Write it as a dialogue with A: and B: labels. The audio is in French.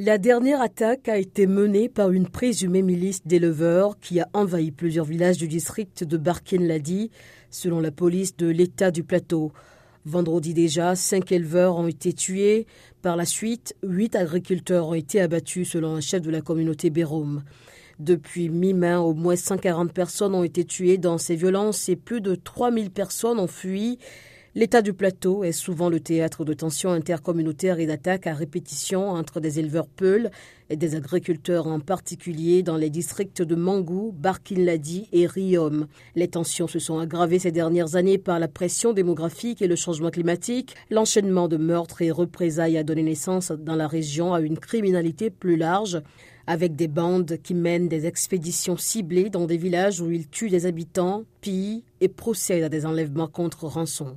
A: La dernière attaque a été menée par une présumée milice d'éleveurs qui a envahi plusieurs villages du district de Barkin-Ladi, selon la police de l'État du Plateau. Vendredi déjà, cinq éleveurs ont été tués. Par la suite, huit agriculteurs ont été abattus selon un chef de la communauté Bérom. Depuis mi-mai, au moins 140 personnes ont été tuées dans ces violences et plus de 3000 personnes ont fui. L'état du plateau est souvent le théâtre de tensions intercommunautaires et d'attaques à répétition entre des éleveurs peuls et des agriculteurs, en particulier dans les districts de Mangou, Barkin-Ladi et Riom. Les tensions se sont aggravées ces dernières années par la pression démographique et le changement climatique. L'enchaînement de meurtres et représailles a donné naissance dans la région à une criminalité plus large avec des bandes qui mènent des expéditions ciblées dans des villages où ils tuent des habitants, pillent et procèdent à des enlèvements contre rançon.